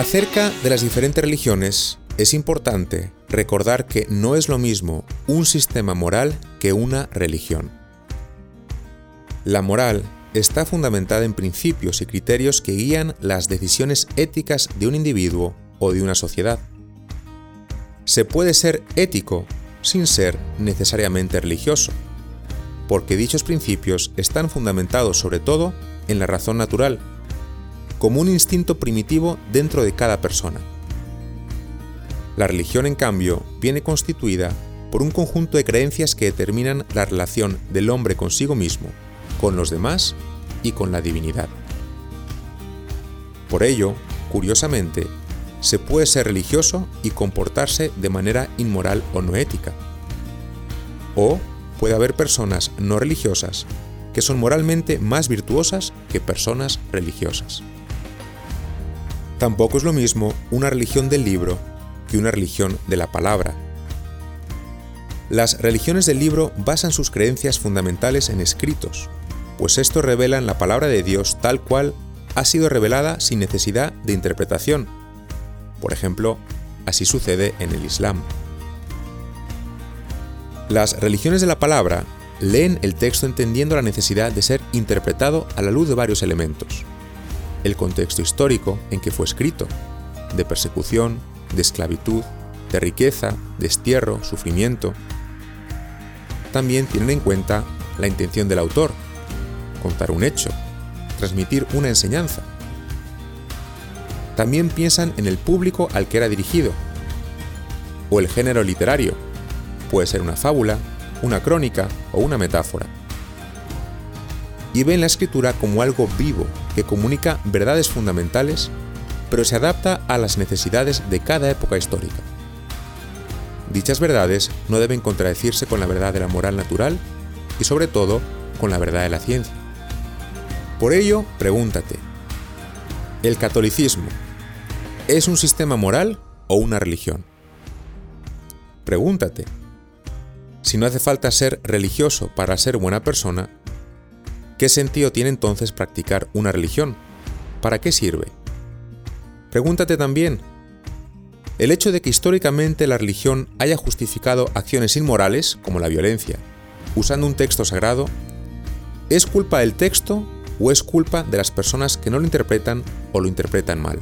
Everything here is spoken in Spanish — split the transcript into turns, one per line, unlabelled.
Acerca de las diferentes religiones, es importante recordar que no es lo mismo un sistema moral que una religión. La moral está fundamentada en principios y criterios que guían las decisiones éticas de un individuo o de una sociedad. Se puede ser ético sin ser necesariamente religioso, porque dichos principios están fundamentados sobre todo en la razón natural, como un instinto primitivo dentro de cada persona. La religión, en cambio, viene constituida por un conjunto de creencias que determinan la relación del hombre consigo mismo, con los demás y con la divinidad. Por ello, curiosamente, se puede ser religioso y comportarse de manera inmoral o no ética. O puede haber personas no religiosas que son moralmente más virtuosas que personas religiosas. Tampoco es lo mismo una religión del libro que una religión de la palabra. Las religiones del libro basan sus creencias fundamentales en escritos, pues estos revelan la palabra de Dios tal cual ha sido revelada sin necesidad de interpretación. Por ejemplo, así sucede en el Islam. Las religiones de la palabra leen el texto entendiendo la necesidad de ser interpretado a la luz de varios elementos. El contexto histórico en que fue escrito, de persecución, de esclavitud, de riqueza, destierro, sufrimiento. También tienen en cuenta la intención del autor, contar un hecho, transmitir una enseñanza. También piensan en el público al que era dirigido, o el género literario, puede ser una fábula, una crónica o una metáfora. Y ven la escritura como algo vivo que comunica verdades fundamentales pero se adapta a las necesidades de cada época histórica. Dichas verdades no deben contradecirse con la verdad de la moral natural y sobre todo con la verdad de la ciencia. Por ello, pregúntate, ¿el catolicismo es un sistema moral o una religión? Pregúntate, si no hace falta ser religioso para ser buena persona, ¿qué sentido tiene entonces practicar una religión? ¿Para qué sirve? Pregúntate también, ¿el hecho de que históricamente la religión haya justificado acciones inmorales, como la violencia, usando un texto sagrado, ¿es culpa del texto o es culpa de las personas que no lo interpretan o lo interpretan mal?